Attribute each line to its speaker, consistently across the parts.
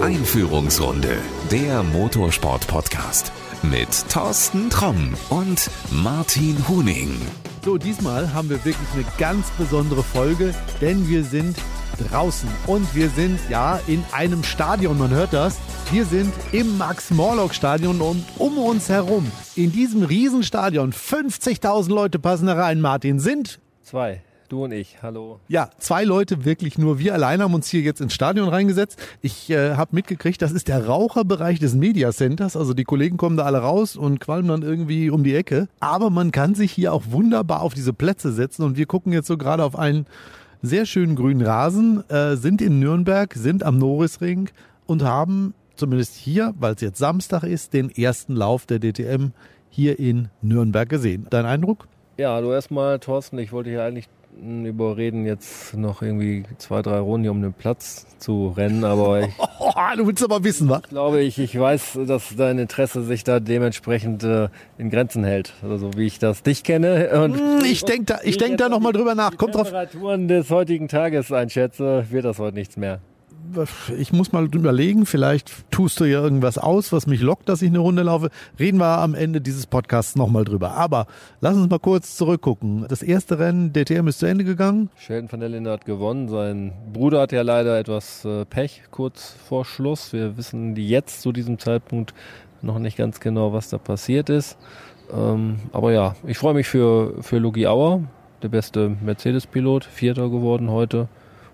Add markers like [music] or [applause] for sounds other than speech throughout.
Speaker 1: Einführungsrunde, der Motorsport-Podcast mit Thorsten Tromm und Martin Huning.
Speaker 2: So, diesmal haben wir wirklich eine ganz besondere Folge, denn wir sind draußen und wir sind ja in einem Stadion, man hört das. Wir sind im Max-Morlock-Stadion und um uns herum, in diesem Riesenstadion, 50.000 Leute passen da rein, Martin, sind
Speaker 3: Zwei. Du und ich, hallo.
Speaker 2: Ja, zwei Leute wirklich nur. Wir alleine haben uns hier jetzt ins Stadion reingesetzt. Ich äh, habe mitgekriegt, das ist der Raucherbereich des Media Centers. Also die Kollegen kommen da alle raus und qualmen dann irgendwie um die Ecke. Aber man kann sich hier auch wunderbar auf diese Plätze setzen und wir gucken jetzt so gerade auf einen sehr schönen grünen Rasen, äh, sind in Nürnberg, sind am Norrisring und haben zumindest hier, weil es jetzt Samstag ist, den ersten Lauf der DTM hier in Nürnberg gesehen. Dein Eindruck?
Speaker 3: Ja, du erstmal, Thorsten, ich wollte hier eigentlich überreden, jetzt noch irgendwie zwei, drei Runden hier um den Platz zu rennen, aber [laughs] ich,
Speaker 2: Oh, du willst aber wissen, was?
Speaker 3: glaube, ich, ich weiß, dass dein Interesse sich da dementsprechend äh, in Grenzen hält. Also wie ich das dich kenne. [laughs] Und
Speaker 2: Hm, Ich denke da, ich denk da nochmal drüber nach.
Speaker 3: die
Speaker 2: Kommt drauf.
Speaker 3: Temperaturen des heutigen Tages einschätze, wird das heute nichts mehr.
Speaker 2: Ich muss mal überlegen, vielleicht tust du ja irgendwas aus, was mich lockt, dass ich eine Runde laufe. Reden wir am Ende dieses Podcasts nochmal drüber. Aber lass uns mal kurz zurückgucken. Das erste Rennen, DTM ist zu Ende gegangen.
Speaker 3: Sheldon van der Linde hat gewonnen. Sein Bruder hat ja leider etwas äh, Pech kurz vor Schluss. Wir wissen jetzt zu diesem Zeitpunkt noch nicht ganz genau, was da passiert ist. Ähm, aber ja, ich freue mich für, für Lugi Auer, der beste Mercedes-Pilot, Vierter geworden heute.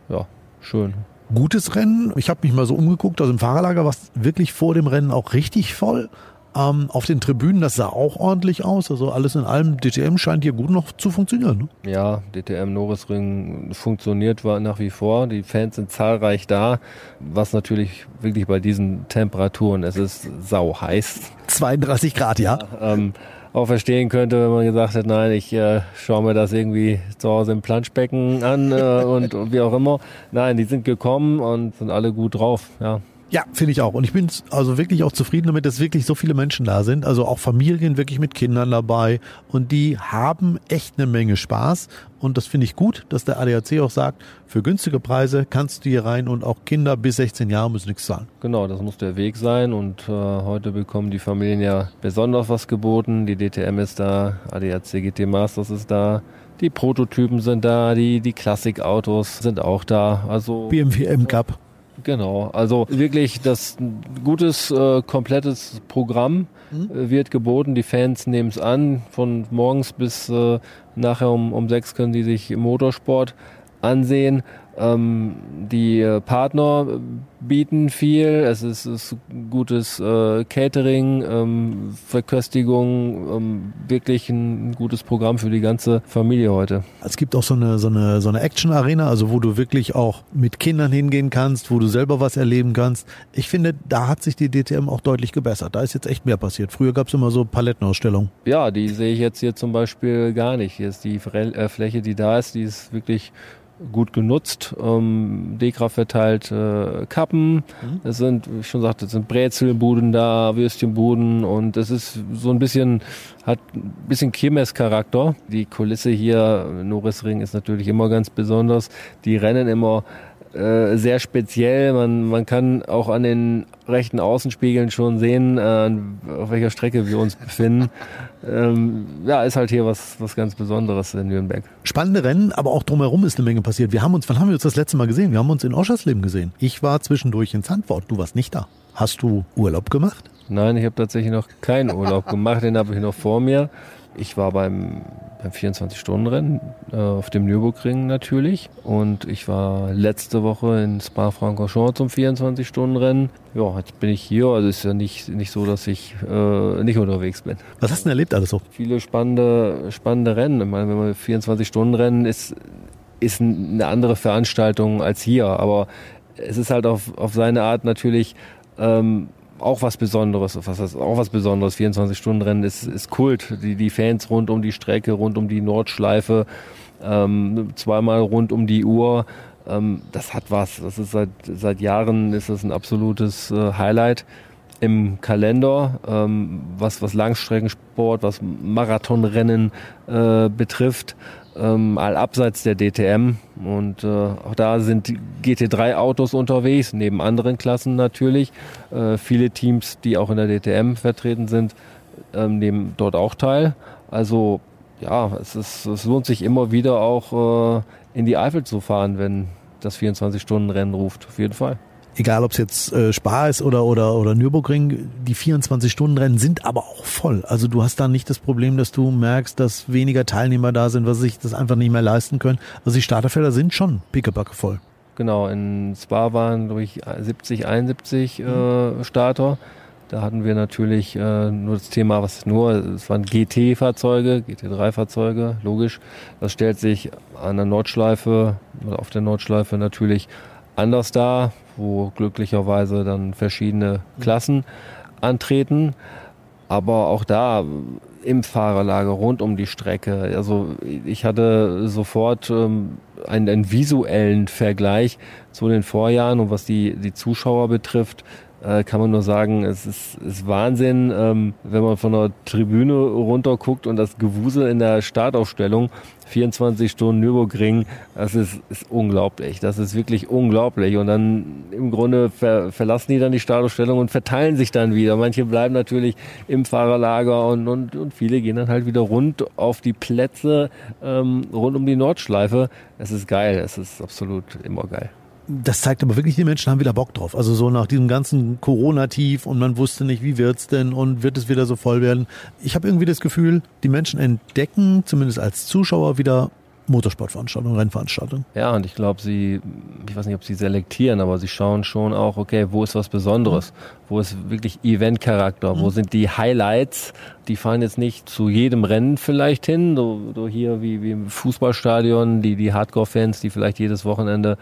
Speaker 3: Ja, schön.
Speaker 2: Gutes Rennen. Ich habe mich mal so umgeguckt. Also im Fahrerlager war es wirklich vor dem Rennen auch richtig voll. Ähm, auf den Tribünen, das sah auch ordentlich aus. Also alles in allem, DTM scheint hier gut noch zu funktionieren. Ne?
Speaker 3: Ja, DTM Norrisring funktioniert war nach wie vor. Die Fans sind zahlreich da, was natürlich wirklich bei diesen Temperaturen, es ist sau heiß,
Speaker 2: 32 Grad, ja.
Speaker 3: ähm, auch verstehen könnte, wenn man gesagt hat, nein, ich äh, schaue mir das irgendwie zu Hause im Planschbecken an äh, und, und wie auch immer. Nein, die sind gekommen und sind alle gut drauf. Ja,
Speaker 2: Ja, finde ich auch. Und ich bin also wirklich auch zufrieden damit, dass wirklich so viele Menschen da sind. Also auch Familien wirklich mit Kindern dabei. Und die haben echt eine Menge Spaß. Und das finde ich gut, dass der ADAC auch sagt, für günstige Preise kannst du hier rein und auch Kinder bis 16 Jahre müssen nichts zahlen.
Speaker 3: genau, das muss der Weg sein und äh, heute bekommen die Familien ja besonders was geboten. Die DTM ist da, ADAC GT Masters ist da. Die Prototypen sind da, die, die Klassikautos sind auch da. Also
Speaker 2: BMW M Cup.
Speaker 3: Genau, also wirklich das gutes, äh, komplettes Programm äh, wird geboten. Die Fans nehmen es an. Von morgens bis äh, nachher um, um sechs können sie sich Motorsport ansehen. Ähm, die äh, Partner bieten viel. Es ist, ist gutes äh, Catering, ähm, Verköstigung, ähm, wirklich ein, gutes Programm für die ganze Familie heute.
Speaker 2: Es gibt auch so eine, so eine, so eine Action-Arena, also wo du wirklich auch mit Kindern hingehen kannst, wo du selber was erleben kannst. Ich finde, da hat sich die DTM auch deutlich gebessert. Da ist jetzt echt mehr passiert. Früher gab es immer so Palettenausstellungen.
Speaker 3: Ja, die sehe ich jetzt hier zum Beispiel gar nicht. Hier ist die äh, Fläche, die da ist, die ist wirklich gut genutzt. Ähm, Dekra verteilt äh, Kappen. Es sind, wie ich schon sagte, es sind Brezelbuden da, Würstchenbuden und es ist so ein bisschen, hat ein bisschen Kirmes-Charakter. Die Kulisse hier, Norrisring ist natürlich immer ganz besonders. Die rennen immer äh, sehr speziell. Man, man kann auch an den rechten Außenspiegeln schon sehen, äh, auf welcher Strecke wir uns befinden. [laughs] Ähm, ja, ist halt hier was, was ganz Besonderes in Nürnberg.
Speaker 2: Spannende Rennen, aber auch drumherum ist eine Menge passiert. Wir haben uns, wann haben wir uns das letzte Mal gesehen? Wir haben uns in Oschersleben gesehen. Ich war zwischendurch in Zandvoort. Du warst nicht da. Hast du Urlaub gemacht?
Speaker 3: Nein, ich habe tatsächlich noch keinen Urlaub gemacht, den habe ich noch vor mir. Ich war beim, beim 24-Stunden-Rennen äh, auf dem Nürburgring natürlich und ich war letzte Woche in Spa-Francorchamps zum 24-Stunden-Rennen. Ja, jetzt bin ich hier, also ist ja nicht, nicht so, dass ich äh, nicht unterwegs bin.
Speaker 2: Was hast du denn erlebt alles so?
Speaker 3: Viele spannende, spannende Rennen. Ich meine, wenn man 24-Stunden-Rennen ist, ist eine andere Veranstaltung als hier, aber es ist halt auf, auf seine Art natürlich ähm, auch was Besonderes. Was heißt auch was Besonderes? 24-Stunden-Rennen ist, ist Kult. Die, die Fans rund um die Strecke, rund um die Nordschleife, ähm, zweimal rund um die Uhr. Ähm, das hat was. Das ist seit, seit Jahren ist das ein absolutes äh, Highlight im Kalender, ähm, was, was Langstreckensport, was Marathonrennen äh, betrifft. Ähm, all abseits der DTM. Und äh, auch da sind GT3-Autos unterwegs, neben anderen Klassen natürlich. Äh, viele Teams, die auch in der DTM vertreten sind, ähm, nehmen dort auch teil. Also ja, es, ist, es lohnt sich immer wieder auch äh, in die Eifel zu fahren, wenn das 24-Stunden-Rennen ruft, auf jeden Fall
Speaker 2: egal ob es jetzt äh, Spa ist oder, oder, oder Nürburgring, die 24-Stunden-Rennen sind aber auch voll. Also du hast da nicht das Problem, dass du merkst, dass weniger Teilnehmer da sind, was sich das einfach nicht mehr leisten können. Also die Starterfelder sind schon pickebacke voll.
Speaker 3: Genau, in Spa waren, ich, 70, 71 äh, Starter. Da hatten wir natürlich äh, nur das Thema, was nur, es waren GT-Fahrzeuge, GT3-Fahrzeuge, logisch. Das stellt sich an der Nordschleife, auf der Nordschleife natürlich anders dar wo glücklicherweise dann verschiedene Klassen antreten. Aber auch da im Fahrerlager rund um die Strecke. Also ich hatte sofort ähm, einen, einen, visuellen Vergleich zu den Vorjahren und was die, die Zuschauer betrifft, äh, kann man nur sagen, es ist, ist Wahnsinn, ähm, wenn man von der Tribüne runter guckt und das Gewusel in der Startaufstellung, 24 Stunden Nürburgring, das ist, ist unglaublich. Das ist wirklich unglaublich. Und dann im Grunde ver, verlassen die dann die Startaufstellung und verteilen sich dann wieder. Manche bleiben natürlich im Fahrerlager und, und, und viele gehen dann halt wieder rund auf die Plätze ähm, rund um die Nordschleife. Es ist geil, es ist absolut immer geil
Speaker 2: das zeigt aber wirklich, die Menschen haben wieder Bock drauf. Also so nach diesem ganzen Corona-Tief und man wusste nicht, wie wird's denn und wird es wieder so voll werden. Ich habe irgendwie das Gefühl, die Menschen entdecken, zumindest als Zuschauer, wieder Motorsportveranstaltungen, Rennveranstaltungen.
Speaker 3: Ja, und ich glaube, sie, ich weiß nicht, ob sie selektieren, aber sie schauen schon auch, okay, wo ist was Besonderes? Mhm. Wo ist wirklich Eventcharakter? Mhm. Wo sind die Highlights? Die fahren jetzt nicht zu jedem Rennen vielleicht hin, so, so hier wie, wie im Fußballstadion, die, die Hardcore-Fans, die vielleicht jedes Wochenende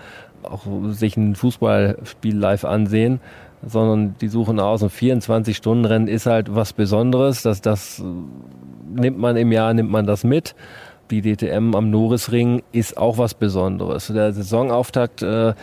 Speaker 3: auch sich ein Fußballspiel live ansehen, sondern die suchen aus. Ein 24-Stunden-Rennen ist halt was Besonderes. Das, das nimmt man im Jahr, nimmt man das mit. Die DTM am Norisring ist auch was Besonderes. Der Saisonauftakt äh,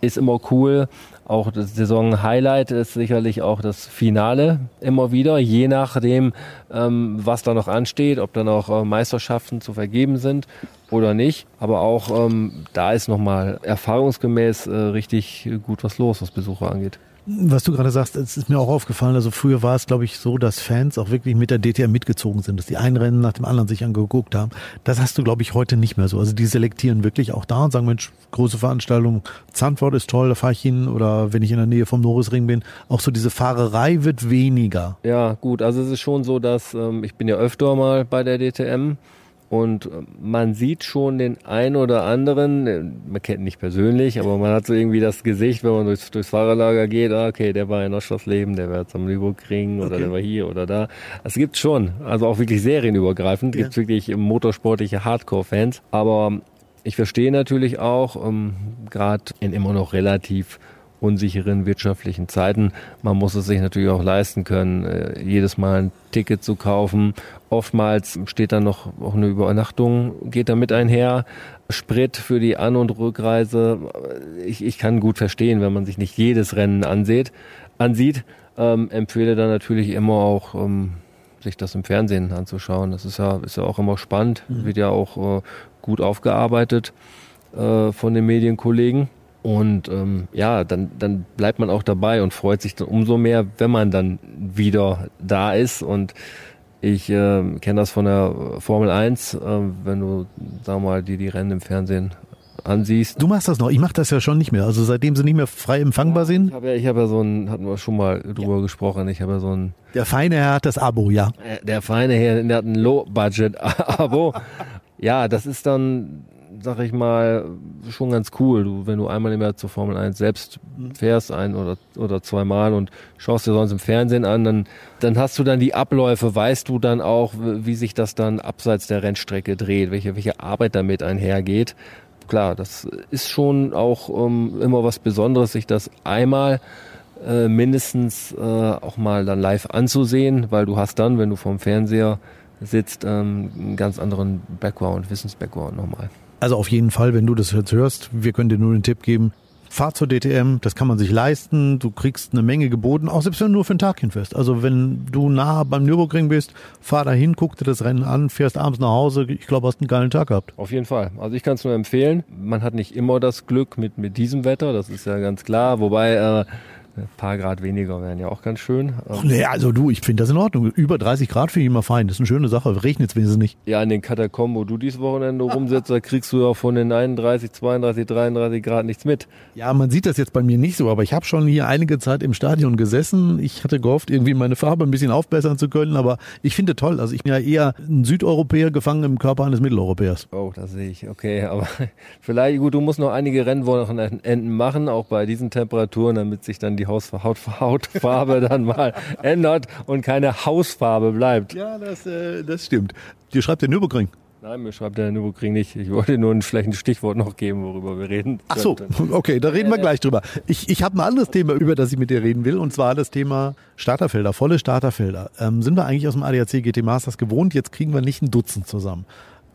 Speaker 3: ist immer cool. Auch das Saison-Highlight ist sicherlich auch das Finale immer wieder, je nachdem, ähm, was da noch ansteht, ob da noch äh, Meisterschaften zu vergeben sind oder nicht. Aber auch ähm, da ist nochmal erfahrungsgemäß äh, richtig gut was los, was Besucher angeht.
Speaker 2: Was du gerade sagst, es ist mir auch aufgefallen, also früher war es, glaube ich, so, dass Fans auch wirklich mit der DTM mitgezogen sind, dass die einen Rennen nach dem anderen sich angeguckt haben. Das hast du, glaube ich, heute nicht mehr so. Also die selektieren wirklich auch da und sagen, Mensch, große Veranstaltung, Zandvoort ist toll, da fahre ich hin oder wenn ich in der Nähe vom Norrisring bin, auch so diese Fahrerei wird weniger.
Speaker 3: Ja, gut, also es ist schon so, dass ähm, ich bin ja öfter mal bei der DTM und man sieht schon den ein oder anderen, man kennt ihn nicht persönlich, aber man hat so irgendwie das Gesicht, wenn man durchs, durchs Fahrerlager geht, ah, okay, der war in Oschersleben, der war jetzt am Lübeckring oder okay. der war hier oder da. Es gibt schon, also auch wirklich serienübergreifend, ja. gibt wirklich motorsportliche Hardcore-Fans, aber ich verstehe natürlich auch, ähm, gerade in immer noch relativ unsicheren wirtschaftlichen Zeiten. Man muss es sich natürlich auch leisten können, äh, jedes Mal ein Ticket zu kaufen. Oftmals steht dann noch auch eine Übernachtung, geht damit einher. Sprit für die An- und Rückreise. Ich, ich kann gut verstehen, wenn man sich nicht jedes Rennen ansieht. ansieht ähm, empfehle dann natürlich immer auch, ähm, sich das im Fernsehen anzuschauen. Das ist ja, ist ja auch immer spannend, mhm. wird ja auch äh, gut aufgearbeitet äh, von den Medienkollegen. Und ähm, ja, dann, dann bleibt man auch dabei und freut sich dann umso mehr, wenn man dann wieder da ist. Und ich äh, kenne das von der Formel 1, äh, wenn du, sag mal, die, die Rennen im Fernsehen ansiehst.
Speaker 2: Du machst das noch, ich mach das ja schon nicht mehr. Also seitdem sie nicht mehr frei empfangbar sind.
Speaker 3: Ich habe ja, ich hab ja so ein, hatten wir schon mal drüber ja. gesprochen, ich habe ja so ein...
Speaker 2: Der feine Herr hat das Abo, ja.
Speaker 3: Äh, der feine Herr, der hat ein Low-Budget-Abo. [laughs] ja, das ist dann sag ich mal, schon ganz cool. Du, wenn du einmal im Jahr zur Formel 1 selbst fährst, ein oder, oder zweimal und schaust dir sonst im Fernsehen an, dann, dann hast du dann die Abläufe, weißt du dann auch, wie sich das dann abseits der Rennstrecke dreht, welche, welche Arbeit damit einhergeht. Klar, das ist schon auch ähm, immer was Besonderes, sich das einmal äh, mindestens äh, auch mal dann live anzusehen, weil du hast dann, wenn du vorm Fernseher sitzt, ähm, einen ganz anderen Background, Wissensbackground nochmal.
Speaker 2: Also auf jeden Fall, wenn du das jetzt hörst, wir können dir nur den Tipp geben, fahr zur DTM, das kann man sich leisten, du kriegst eine Menge geboten, auch selbst wenn du nur für einen Tag hinfährst. Also wenn du nah beim Nürburgring bist, fahr dahin, guck dir das Rennen an, fährst abends nach Hause, ich glaube, hast einen geilen Tag gehabt.
Speaker 3: Auf jeden Fall. Also ich kann es nur empfehlen. Man hat nicht immer das Glück mit, mit diesem Wetter, das ist ja ganz klar. Wobei äh, ein paar Grad weniger wären ja auch ganz schön.
Speaker 2: Ach nee, also du, ich finde das in Ordnung. Über 30 Grad finde ich immer fein. Das ist eine schöne Sache. Regnet es wenigstens nicht.
Speaker 3: Ja, in den Katakomben, wo du dieses Wochenende rumsitzt, da kriegst du ja von den 31, 32, 33 Grad nichts mit.
Speaker 2: Ja, man sieht das jetzt bei mir nicht so, aber ich habe schon hier einige Zeit im Stadion gesessen. Ich hatte gehofft, irgendwie meine Farbe ein bisschen aufbessern zu können, aber ich finde toll. Also ich bin ja eher ein Südeuropäer gefangen im Körper eines Mitteleuropäers.
Speaker 3: Oh, das sehe ich. Okay, aber [laughs] vielleicht, gut, du musst noch einige Rennwochenenden machen, auch bei diesen Temperaturen, damit sich dann die Haushaut Hautfarbe [laughs] dann mal ändert und keine Hausfarbe bleibt.
Speaker 2: Ja, das, äh, das stimmt. Dir schreibt der Nürburgring.
Speaker 3: Nein, mir schreibt der Nürburgring nicht. Ich wollte nur ein schlechtes Stichwort noch geben, worüber wir reden.
Speaker 2: Ach so, [laughs] okay, da reden wir gleich drüber. Ich, ich habe ein anderes Thema, über das ich mit dir reden will, und zwar das Thema Starterfelder, volle Starterfelder. Ähm, sind wir eigentlich aus dem ADAC GT Masters gewohnt? Jetzt kriegen wir nicht ein Dutzend zusammen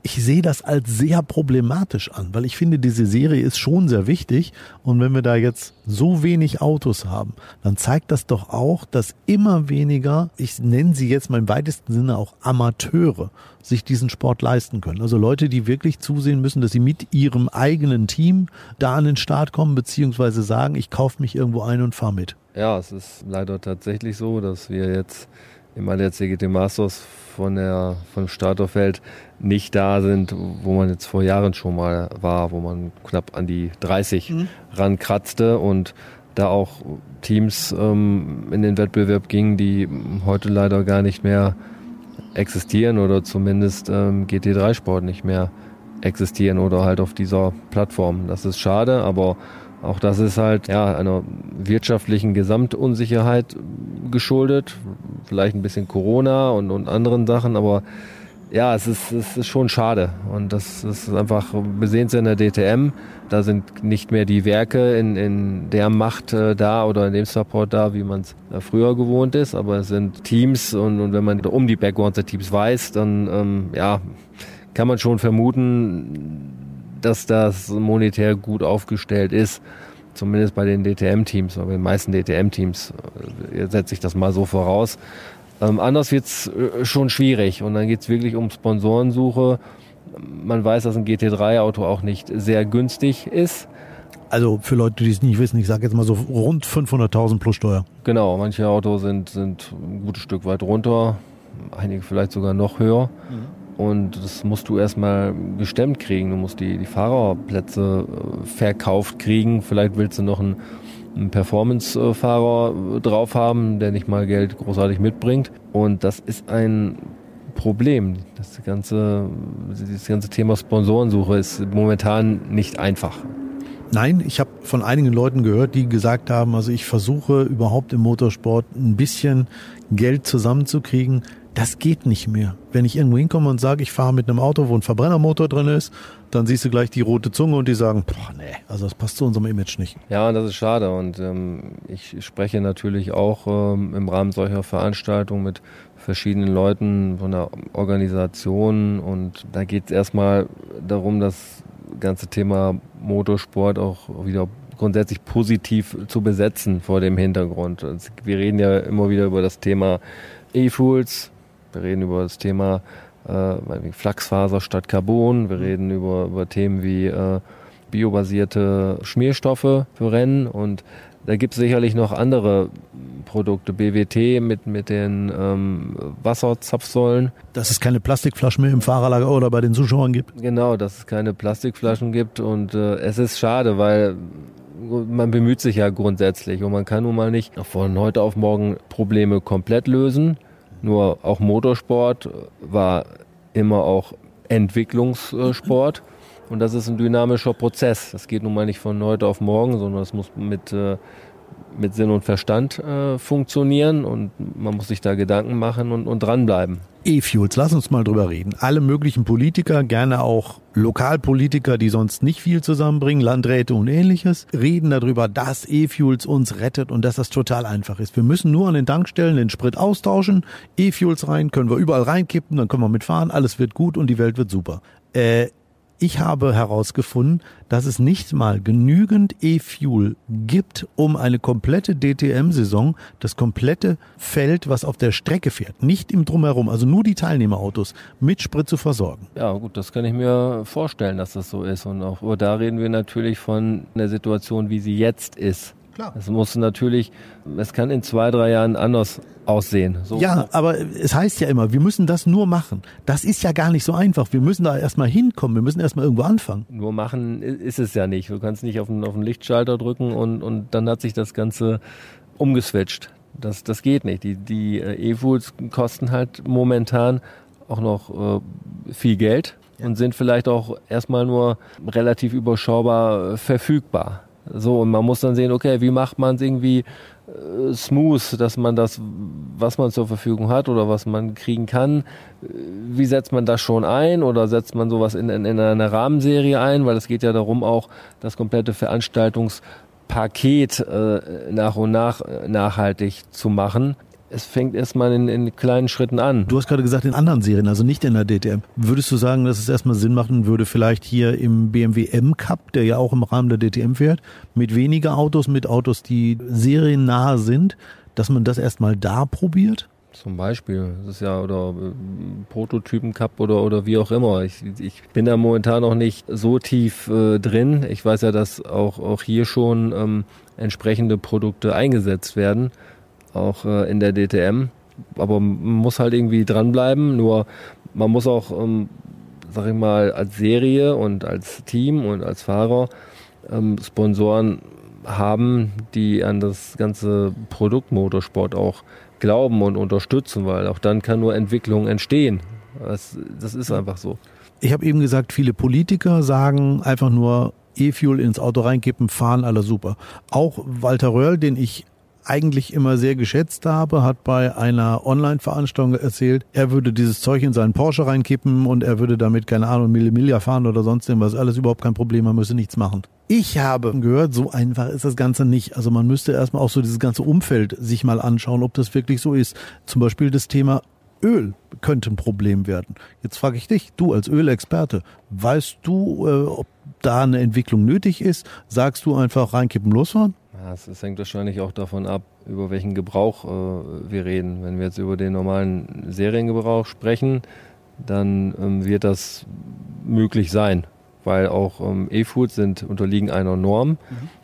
Speaker 2: ich sehe das als sehr problematisch an, weil ich finde, diese Serie ist schon sehr wichtig. Und wenn wir da jetzt so wenig Autos haben, dann zeigt das doch auch, dass immer weniger, ich nenne sie jetzt mal im weitesten Sinne auch Amateure, sich diesen Sport leisten können. Also Leute, die wirklich zusehen müssen, dass sie mit ihrem eigenen Team da an den Start kommen, beziehungsweise sagen, ich kaufe mich irgendwo ein und fahre mit.
Speaker 3: Ja, es ist leider tatsächlich so, dass wir jetzt im ADAC Masters von der, vom Starterfeld nicht da sind, wo man jetzt vor Jahren schon mal war, wo man knapp an die 30 mhm. rankratzte und da auch Teams ähm, in den Wettbewerb gingen, die heute leider gar nicht mehr existieren oder zumindest ähm, GT3-Sport nicht mehr existieren oder halt auf dieser Plattform. Das ist schade, aber auch das ist halt ja einer wirtschaftlichen Gesamtunsicherheit geschuldet, vielleicht ein bisschen Corona und, und anderen Sachen, aber ja, es ist, es ist schon schade. Und das ist einfach, wir sehen es in der DTM, da sind nicht mehr die Werke in, in der Macht äh, da oder in dem Support da, wie man es äh, früher gewohnt ist, aber es sind Teams und, und wenn man um die Backgrounds der Teams weiß, dann ähm, ja, kann man schon vermuten, dass das monetär gut aufgestellt ist. Zumindest bei den DTM-Teams, bei den meisten DTM-Teams äh, setze ich das mal so voraus. Ähm, anders wird's äh, schon schwierig und dann geht's wirklich um Sponsorensuche. Man weiß, dass ein GT3-Auto auch nicht sehr günstig ist.
Speaker 2: Also für Leute, die es nicht wissen, ich sage jetzt mal so rund 500.000 plus Steuer.
Speaker 3: Genau, manche Autos sind, sind ein gutes Stück weit runter, einige vielleicht sogar noch höher. Mhm. Und das musst du erstmal gestemmt kriegen. Du musst die, die Fahrerplätze äh, verkauft kriegen. Vielleicht willst du noch einen einen Performance-Fahrer drauf haben, der nicht mal Geld großartig mitbringt. Und das ist ein Problem. Das ganze, das ganze Thema Sponsorensuche ist momentan nicht einfach.
Speaker 2: Nein, ich habe von einigen Leuten gehört, die gesagt haben, also ich versuche überhaupt im Motorsport ein bisschen Geld zusammenzukriegen. Das geht nicht mehr. Wenn ich irgendwo hinkomme und sage, ich fahre mit einem Auto, wo ein Verbrennermotor drin ist, dann siehst du gleich die rote Zunge und die sagen, boah, nee, also das passt zu unserem Image nicht.
Speaker 3: Ja, das ist schade und ähm, ich spreche natürlich auch ähm, im Rahmen solcher Veranstaltungen mit verschiedenen Leuten von der Organisation und da geht es erstmal darum, das ganze Thema Motorsport auch wieder grundsätzlich positiv zu besetzen vor dem Hintergrund. Wir reden ja immer wieder über das Thema E-Fuels, wir reden über das Thema äh, Flachsfaser statt Carbon. Wir reden über, über Themen wie äh, biobasierte Schmierstoffe für Rennen und da gibt es sicherlich noch andere Produkte, BWT mit, mit den ähm, Wasserzapfsäulen.
Speaker 2: Dass es keine Plastikflaschen mehr im Fahrerlager oder bei den Zuschauern gibt?
Speaker 3: Genau, dass es keine Plastikflaschen gibt und äh, es ist schade, weil man bemüht sich ja grundsätzlich und man kann nun mal nicht von heute auf morgen Probleme komplett lösen. Nur auch Motorsport war immer auch Entwicklungssport. Und das ist ein dynamischer Prozess. Das geht nun mal nicht von heute auf morgen, sondern es muss mit, äh, mit Sinn und Verstand äh, funktionieren und man muss sich da Gedanken machen und, und dranbleiben.
Speaker 2: E-Fuels, lass uns mal drüber reden. Alle möglichen Politiker, gerne auch Lokalpolitiker, die sonst nicht viel zusammenbringen, Landräte und ähnliches, reden darüber, dass E-Fuels uns rettet und dass das total einfach ist. Wir müssen nur an den Tankstellen den Sprit austauschen, E-Fuels rein, können wir überall reinkippen, dann können wir mitfahren, alles wird gut und die Welt wird super. Äh, Ich habe herausgefunden, dass es nicht mal genügend E-Fuel gibt, um eine komplette DTM-Saison, das komplette Feld, was auf der Strecke fährt, nicht im Drumherum, also nur die Teilnehmerautos, mit Sprit zu versorgen.
Speaker 3: Ja, gut, das kann ich mir vorstellen, dass das so ist. Und auch da reden wir natürlich von der Situation, wie sie jetzt ist. Klar. Es muss natürlich, es kann in zwei, drei Jahren anders aussehen.
Speaker 2: So. Ja, aber es heißt ja immer, wir müssen das nur machen. Das ist ja gar nicht so einfach. Wir müssen da erstmal hinkommen. Wir müssen erstmal irgendwo anfangen.
Speaker 3: Nur machen ist es ja nicht. Du kannst nicht auf den, auf den Lichtschalter drücken und, und dann hat sich das Ganze umgeswitcht. Das, das geht nicht. Die, die äh, E-Foods kosten halt momentan auch noch äh, viel Geld ja. und sind vielleicht auch erstmal nur relativ überschaubar verfügbar. So, und man muss dann sehen, okay, wie macht man es irgendwie äh, smooth, dass man das, was man zur Verfügung hat oder was man kriegen kann, äh, wie setzt man das schon ein oder setzt man sowas in, in, in eine Rahmenserie ein, weil es geht ja darum auch, das komplette Veranstaltungspaket äh, nach und nach äh, nachhaltig zu machen es fängt erstmal in, in kleinen Schritten an.
Speaker 2: Du hast gerade gesagt, in anderen Serien, also nicht in der DTM. Würdest du sagen, dass es erstmal Sinn machen würde, vielleicht hier im BMW M Cup, der ja auch im Rahmen der DTM fährt, mit weniger Autos, mit Autos, die seriennah sind, dass man das erstmal da probiert?
Speaker 3: Zum Beispiel, das ist ja oder äh, Prototypen Cup oder oder wie auch immer. Ich, ich bin da momentan noch nicht so tief äh, drin. Ich weiß ja, dass auch auch hier schon ähm, entsprechende Produkte eingesetzt werden auch äh, in der DTM. Aber man muss halt irgendwie dranbleiben. Nur man muss auch, ähm, sag ich mal, als Serie und als Team und als Fahrer ähm, Sponsoren haben, die an das ganze Produkt Motorsport auch glauben und unterstützen, weil auch dann kann nur Entwicklung entstehen. Das, das ist einfach so.
Speaker 2: Ich habe eben gesagt, viele Politiker sagen einfach nur E-Fuel ins Auto reinkippen, fahren, alle super. Auch Walter Röhrl, den ich eigentlich immer sehr geschätzt habe, hat bei einer Online-Veranstaltung erzählt, er würde dieses Zeug in seinen Porsche reinkippen und er würde damit, keine Ahnung, Mille fahren oder sonst irgendwas. Alles überhaupt kein Problem, man müsse nichts machen. Ich habe gehört, so einfach ist das Ganze nicht. Also man müsste erstmal auch so dieses ganze Umfeld sich mal anschauen, ob das wirklich so ist. Zum Beispiel das Thema Öl könnte ein Problem werden. Jetzt frage ich dich, du als Ölexperte, weißt du, äh, ob da eine Entwicklung nötig ist? Sagst du einfach reinkippen, losfahren?
Speaker 3: Ja, es, hängt wahrscheinlich auch davon ab, über welchen Gebrauch äh, wir reden. Wenn wir jetzt über den normalen Seriengebrauch sprechen, dann ähm, wird das möglich sein, weil auch ähm, E-Foods sind unterliegen einer Norm, mhm.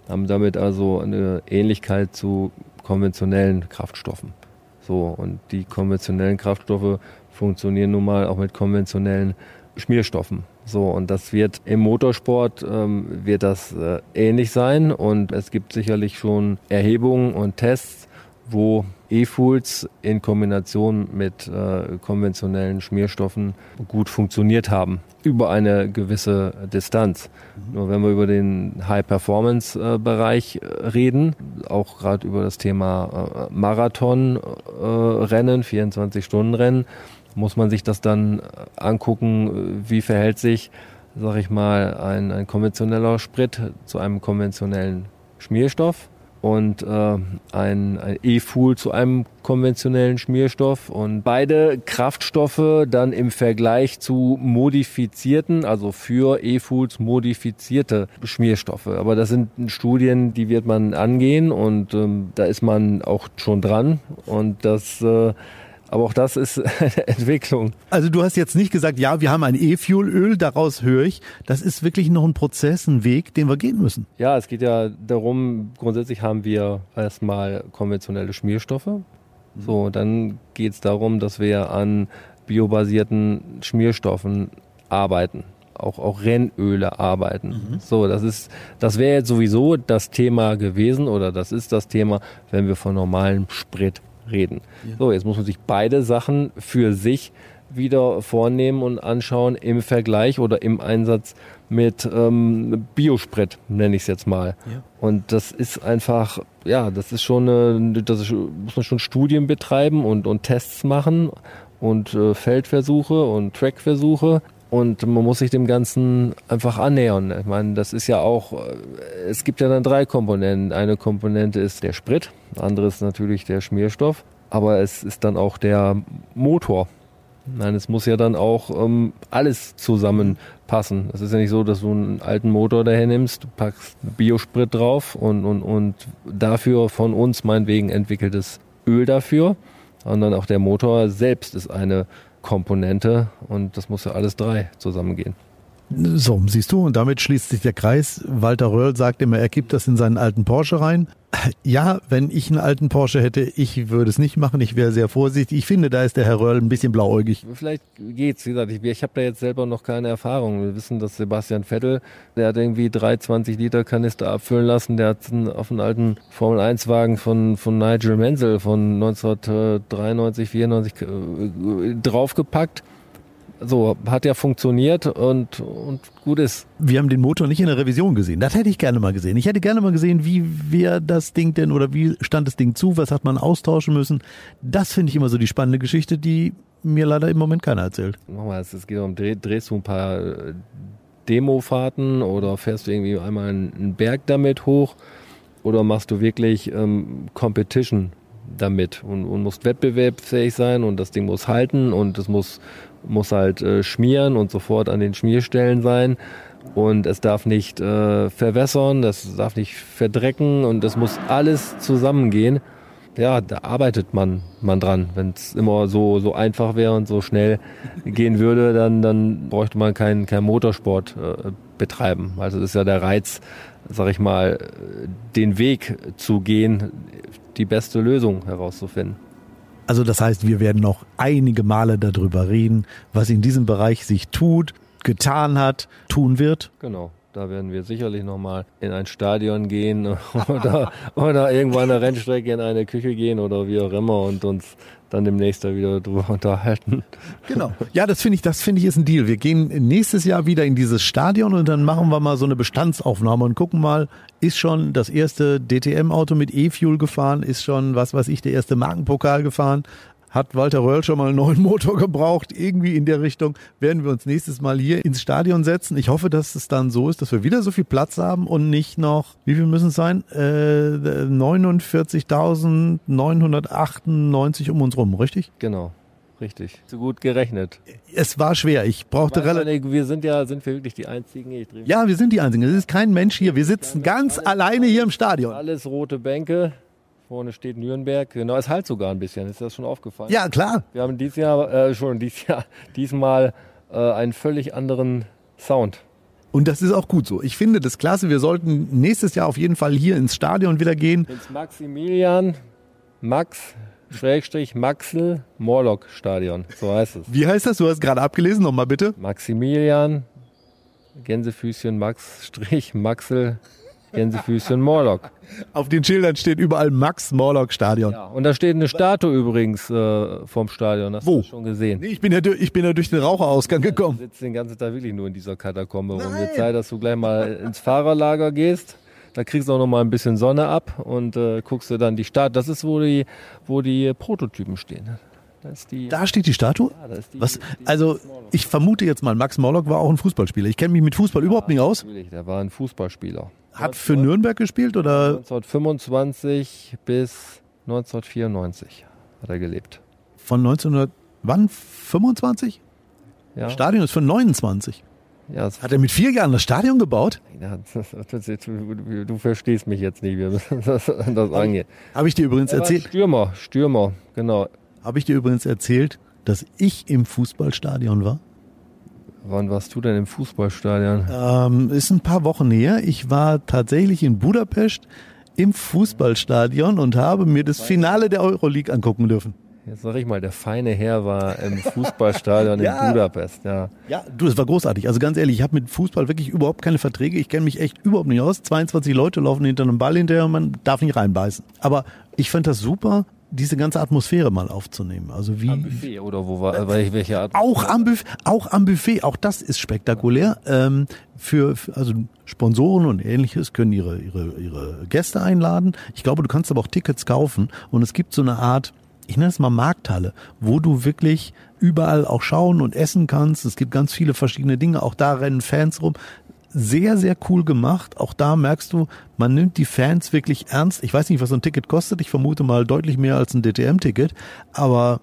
Speaker 3: haben damit also eine Ähnlichkeit zu konventionellen Kraftstoffen. So und die konventionellen Kraftstoffe funktionieren nun mal auch mit konventionellen Schmierstoffen. So, und das wird im Motorsport ähm, wird das äh, ähnlich sein und es gibt sicherlich schon Erhebungen und Tests, wo E-Fools in Kombination mit äh, konventionellen Schmierstoffen gut funktioniert haben über eine gewisse Distanz. Mhm. Nur wenn wir über den High-Performance-Bereich äh, reden, auch gerade über das Thema äh, Marathon-Rennen, 24-Stunden-Rennen, muss man sich das dann äh, angucken, wie verhält sich, sag ich mal, ein, ein konventioneller Sprit zu einem konventionellen Schmierstoff und äh, ein, ein E-Fuel zu einem konventionellen Schmierstoff und beide Kraftstoffe dann im Vergleich zu modifizierten, also für E-Fuels modifizierte Schmierstoffe. Aber das sind Studien, die wird man angehen und ähm, da ist man auch schon dran und das äh, aber auch das ist [laughs] eine Entwicklung.
Speaker 2: Also du hast jetzt nicht gesagt, ja, wir haben ein E-Fuel-Öl, daraus höre ich. Das ist wirklich noch ein Prozess, ein Weg, den wir gehen müssen.
Speaker 3: Ja, es geht ja darum, grundsätzlich haben wir erstmal konventionelle Schmierstoffe. Mhm. So, dann geht es darum, dass wir an biobasierten Schmierstoffen arbeiten auch, auch Rennöle arbeiten. Mhm. So, das ist, das wäre jetzt sowieso das Thema gewesen oder das ist das Thema, wenn wir von normalem Sprit reden. Ja. So, jetzt muss man sich beide Sachen für sich wieder vornehmen und anschauen im Vergleich oder im Einsatz mit ähm, Biosprit, nenne ich es jetzt mal. Ja. Und das ist einfach, ja, das ist schon, eine, das ist, muss man schon Studien betreiben und, und Tests machen und äh, Feldversuche und Trackversuche. Und man muss sich dem Ganzen einfach annähern. Ich meine, das ist ja auch, äh, es gibt ja dann drei Komponenten. Eine Komponente ist der Sprit, andere ist natürlich der Schmierstoff, aber es ist dann auch der Motor. Nein, es muss ja dann auch ähm, alles zusammenpassen. Es ist ja nicht so, dass du einen alten Motor daher nimmst, packst Biosprit drauf und, und, und dafür von uns meinetwegen entwickeltes Öl dafür, sondern auch der Motor selbst ist eine Komponente und das muss ja alles drei zusammengehen.
Speaker 2: So, siehst du, und damit schließt sich der Kreis. Walter Röhrl sagt immer, er gibt das in seinen alten Porsche rein. [laughs] Ja, wenn ich einen alten Porsche hätte, ich würde es nicht machen. Ich wäre sehr vorsichtig. Ich finde, da ist der Herr Röhrl ein bisschen blauäugig.
Speaker 3: Vielleicht geht's. Wie gesagt, ich, ich habe da jetzt selber noch keine Erfahrung. Wir wissen, dass Sebastian Vettel, der hat irgendwie drei 20 Liter Kanister abfüllen lassen. Der hat auf einen alten Formel 1 Wagen von, von Nigel Mansell von 1993, 94 äh, draufgepackt so, hat ja funktioniert und, und gut ist.
Speaker 2: Wir haben den Motor nicht in der Revision gesehen. Das hätte ich gerne mal gesehen. Ich hätte gerne mal gesehen, wie wäre das Ding denn oder wie stand das Ding zu, was hat man austauschen müssen. Das finde ich immer so die spannende Geschichte, die mir leider im Moment keiner erzählt.
Speaker 3: Nochmal, es geht um, drehst du ein paar äh, Demofahrten oder fährst du irgendwie einmal einen Berg damit hoch oder machst du wirklich ähm, Competition damit und, und musst wettbewerbsfähig sein und das Ding muss halten und es muss muss halt äh, schmieren und sofort an den Schmierstellen sein. Und es darf nicht äh, verwässern, das darf nicht verdrecken und es muss alles zusammengehen. Ja, da arbeitet man, man dran. Wenn es immer so, so einfach wäre und so schnell [laughs] gehen würde, dann, dann bräuchte man keinen kein Motorsport äh, betreiben. Also das ist ja der Reiz, sag ich mal, den Weg zu gehen, die beste Lösung herauszufinden.
Speaker 2: Also das heißt, wir werden noch einige Male darüber reden, was in diesem Bereich sich tut, getan hat, tun wird.
Speaker 3: Genau. Da werden wir sicherlich nochmal in ein Stadion gehen [laughs] oder, oder irgendwann eine Rennstrecke in eine Küche gehen oder wie auch immer und uns dann demnächst da wieder drüber [laughs] unterhalten.
Speaker 2: Genau. Ja, das finde ich, das finde ich ist ein Deal. Wir gehen nächstes Jahr wieder in dieses Stadion und dann machen wir mal so eine Bestandsaufnahme und gucken mal, ist schon das erste DTM-Auto mit E-Fuel gefahren, ist schon, was weiß ich, der erste Markenpokal gefahren, hat Walter Röhrl schon mal einen neuen Motor gebraucht. Irgendwie in der Richtung werden wir uns nächstes Mal hier ins Stadion setzen. Ich hoffe, dass es dann so ist, dass wir wieder so viel Platz haben und nicht noch, wie viel müssen es sein? Äh, 49.998 um uns rum, richtig?
Speaker 3: Genau. Richtig. Zu gut gerechnet.
Speaker 2: Es war schwer. Ich brauchte relativ.
Speaker 3: Wir sind ja, sind wir wirklich die Einzigen?
Speaker 2: ja, wir sind die Einzigen. Es ist kein Mensch hier. Wir sitzen ganz alles, alleine hier im Stadion.
Speaker 3: Alles rote Bänke. Vorne steht Nürnberg. Genau, es halt sogar ein bisschen. Ist das schon aufgefallen?
Speaker 2: Ja, klar.
Speaker 3: Wir haben dieses Jahr, äh, schon dieses Jahr, [laughs] diesmal äh, einen völlig anderen Sound.
Speaker 2: Und das ist auch gut so. Ich finde das klasse. Wir sollten nächstes Jahr auf jeden Fall hier ins Stadion wieder gehen.
Speaker 3: Ins Maximilian Max Schrägstrich Maxel Morlock Stadion. So heißt es.
Speaker 2: Wie heißt das? Du hast gerade abgelesen. Nochmal bitte.
Speaker 3: Maximilian Gänsefüßchen Max Strich Maxel Gänsefüßchen Morlock.
Speaker 2: Auf den Schildern steht überall Max Morlock Stadion. Ja,
Speaker 3: und da steht eine Statue übrigens äh, vom Stadion. Hast
Speaker 2: Wo?
Speaker 3: du schon gesehen?
Speaker 2: Nee, ich bin ja, ich bin ja durch den Raucherausgang gekommen.
Speaker 3: Du sitzt den ganzen Tag wirklich nur in dieser Katakombe rum. Wird Zeit, dass du gleich mal ins Fahrerlager gehst. Da kriegst du auch noch mal ein bisschen Sonne ab und äh, guckst du dann die Stadt. Das ist, wo die, wo die Prototypen stehen.
Speaker 2: Da, die, da, steht die Statue? Ja, die, Was? Also ich vermute jetzt mal, Max Morlock war auch ein Fußballspieler. Ich kenne mich mit Fußball ja, überhaupt nicht aus.
Speaker 3: Natürlich, der war ein Fußballspieler.
Speaker 2: Hat für Nürnberg gespielt oder?
Speaker 3: 1925 bis 1994 hat er gelebt.
Speaker 2: Von 1900, wann? 25? Ja. Stadion ist von 29. Ja, hat er mit vier Jahren das Stadion gebaut? [laughs] Ja, das,
Speaker 3: das, du, du, verstehst mich jetzt nicht, wie [laughs] das, das angeht.
Speaker 2: Habe ich dir übrigens erzählt?
Speaker 3: Stürmer, Stürmer, genau.
Speaker 2: Habe ich dir übrigens erzählt, dass ich im Fußballstadion war?
Speaker 3: Wann warst du denn im Fußballstadion?
Speaker 2: Ähm, ist ein paar Wochen her. Ich war tatsächlich in Budapest im Fußballstadion und habe mir das Finale der Euroleague angucken dürfen.
Speaker 3: Jetzt sag ich mal, der feine Herr war im Fußballstadion [laughs] ja. in Budapest. Ja.
Speaker 2: ja, du, es war großartig. Also ganz ehrlich, ich habe mit Fußball wirklich überhaupt keine Verträge. Ich kenne mich echt überhaupt nicht aus. 22 Leute laufen hinter einem Ball hinterher und man darf nicht reinbeißen. Aber ich fand das super diese ganze Atmosphäre mal aufzunehmen. Also wie
Speaker 3: am Buffet oder wo war äh, welche Art?
Speaker 2: Auch am Buffet, auch am Buffet, auch das ist spektakulär. Ähm, für, für also Sponsoren und ähnliches können ihre ihre ihre Gäste einladen. Ich glaube, du kannst aber auch Tickets kaufen und es gibt so eine Art ich nenne es mal Markthalle, wo du wirklich überall auch schauen und essen kannst. Es gibt ganz viele verschiedene Dinge. Auch da rennen Fans rum sehr, sehr cool gemacht. Auch da merkst du, man nimmt die Fans wirklich ernst. Ich weiß nicht, was so ein Ticket kostet. Ich vermute mal deutlich mehr als ein DTM-Ticket. Aber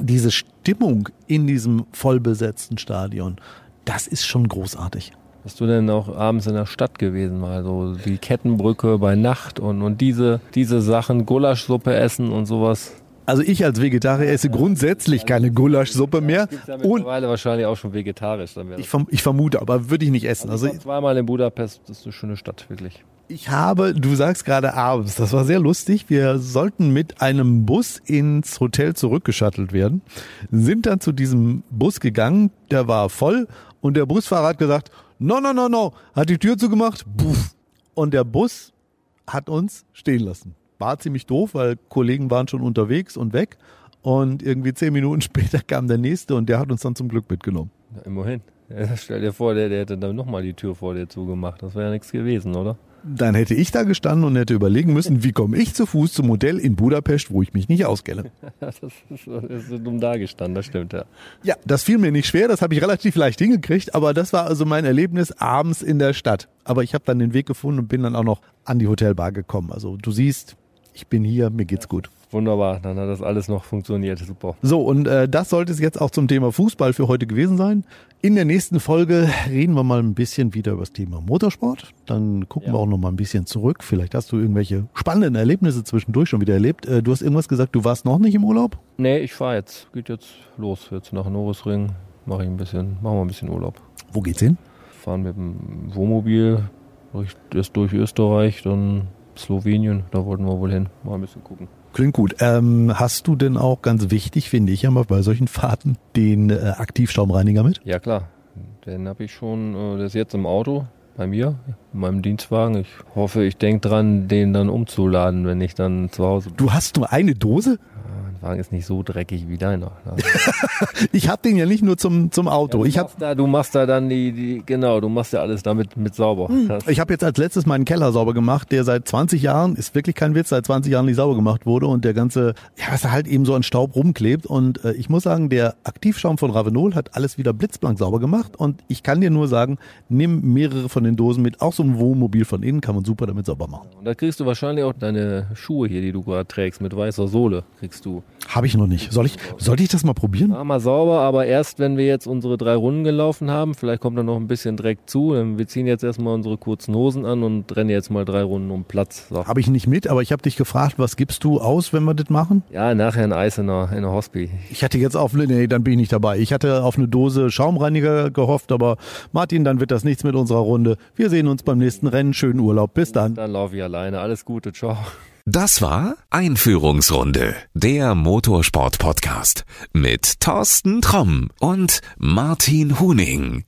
Speaker 2: diese Stimmung in diesem vollbesetzten Stadion, das ist schon großartig.
Speaker 3: Bist du denn auch abends in der Stadt gewesen, mal so die Kettenbrücke bei Nacht und, und diese, diese Sachen, Gulaschsuppe essen und sowas?
Speaker 2: Also ich als Vegetarier esse grundsätzlich keine Gulaschsuppe mehr.
Speaker 3: Ja
Speaker 2: Und
Speaker 3: mittlerweile wahrscheinlich auch schon vegetarisch.
Speaker 2: Ich, verm ich vermute, aber würde ich nicht essen.
Speaker 3: also
Speaker 2: Also
Speaker 3: ich war zweimal in Budapest, das ist eine schöne Stadt, wirklich.
Speaker 2: ich habe, du sagst gerade abends, das war sehr lustig. Wir sollten mit einem Bus ins Hotel zurückgeschattelt werden, sind dann zu diesem Bus gegangen, der war voll und der Busfahrer hat gesagt, no, no, no, no, hat die Tür zugemacht, puff. Und der Bus hat uns stehen lassen. War ziemlich doof, weil Kollegen waren schon unterwegs und weg. Und irgendwie zehn Minuten [laughs] später kam der nächste und der hat uns dann zum Glück mitgenommen.
Speaker 3: Ja, immerhin. Ja, stell dir vor, der, der hätte dann nochmal die Tür vor dir zugemacht. Das wäre ja nichts gewesen, oder?
Speaker 2: Dann hätte ich da gestanden und hätte überlegen müssen, wie komme ich zu Fuß zum Hotel in Budapest, wo ich mich nicht auskenne. [laughs]
Speaker 3: Das ist, das ist so dumm dagestanden, das stimmt, ja.
Speaker 2: Ja, das fiel mir nicht schwer, das habe ich relativ leicht hingekriegt, aber das war also mein Erlebnis abends in der Stadt. Aber ich habe dann den Weg gefunden und bin dann auch noch an die Hotelbar gekommen. Also du siehst, ich bin hier, mir geht's gut.
Speaker 3: Wunderbar, dann hat das alles noch funktioniert, super.
Speaker 2: So, und äh, das sollte es jetzt auch zum Thema Fußball für heute gewesen sein. In der nächsten Folge reden wir mal ein bisschen wieder über das Thema Motorsport. Dann gucken
Speaker 3: Ja.
Speaker 2: wir auch noch mal ein bisschen zurück. Vielleicht hast du irgendwelche spannenden Erlebnisse zwischendurch schon wieder erlebt. Äh, du hast irgendwas gesagt, du warst noch nicht im Urlaub?
Speaker 3: Nee, ich fahre jetzt, geht jetzt los, jetzt nach Norrisring, mache ich ein bisschen, machen wir ein bisschen Urlaub.
Speaker 2: Wo geht's hin?
Speaker 3: Fahren mit dem Wohnmobil durch, erst durch Österreich, dann Slowenien, da wollten wir wohl hin, mal ein bisschen gucken.
Speaker 2: Klingt gut. Ähm, hast du denn auch ganz wichtig, finde ich ja mal bei solchen Fahrten, den äh, Aktivschaumreiniger mit?
Speaker 3: Ja klar, den habe ich schon, äh, der ist jetzt im Auto bei mir, in meinem Dienstwagen. Ich hoffe, ich denke dran, den dann umzuladen, wenn ich dann zu Hause bin.
Speaker 2: Du hast nur eine Dose?
Speaker 3: Wagen ist nicht so dreckig wie deiner. Also, [laughs]
Speaker 2: Ich habe den ja nicht nur zum, zum Auto.
Speaker 3: du,
Speaker 2: ich habe
Speaker 3: machst da, du machst da dann die, die, genau, du machst ja alles damit mit sauber. Das-
Speaker 2: ich hab jetzt als letztes meinen Keller sauber gemacht, der seit 20 Jahren, ist wirklich kein Witz, seit 20 Jahren nicht sauber gemacht wurde und der ganze, ja, was da halt eben so an Staub rumklebt. Und äh, ich muss sagen, der Aktivschaum von Ravenol hat alles wieder blitzblank sauber gemacht. Und ich kann dir nur sagen, nimm mehrere von den Dosen mit. Auch so ein Wohnmobil von innen kann man super damit sauber machen.
Speaker 3: Und da kriegst du wahrscheinlich auch deine Schuhe hier, die du gerade trägst, mit weißer Sohle, kriegst du.
Speaker 2: Habe ich noch nicht. Soll ich, sollte ich das mal probieren?
Speaker 3: Mach mal sauber, aber erst wenn wir jetzt unsere drei Runden gelaufen haben, vielleicht kommt da noch ein bisschen Dreck zu, wir ziehen jetzt erstmal unsere kurzen Hosen an und rennen jetzt mal drei Runden um Platz. So.
Speaker 2: Habe ich nicht mit, aber ich habe dich gefragt, was gibst du aus, wenn wir das machen?
Speaker 3: Ja, nachher ein Eis in der, in der Hospi.
Speaker 2: Ich hatte jetzt auf, nee, dann bin ich nicht dabei. Ich hatte auf eine Dose Schaumreiniger gehofft, aber Martin, dann wird das nichts mit unserer Runde. Wir sehen uns beim nächsten Rennen. Schönen Urlaub. Bis dann.
Speaker 3: Dann laufe ich alleine. Alles Gute, ciao.
Speaker 1: Das war Einführungsrunde, der Motorsport-Podcast mit Thorsten Tromm und Martin Huning.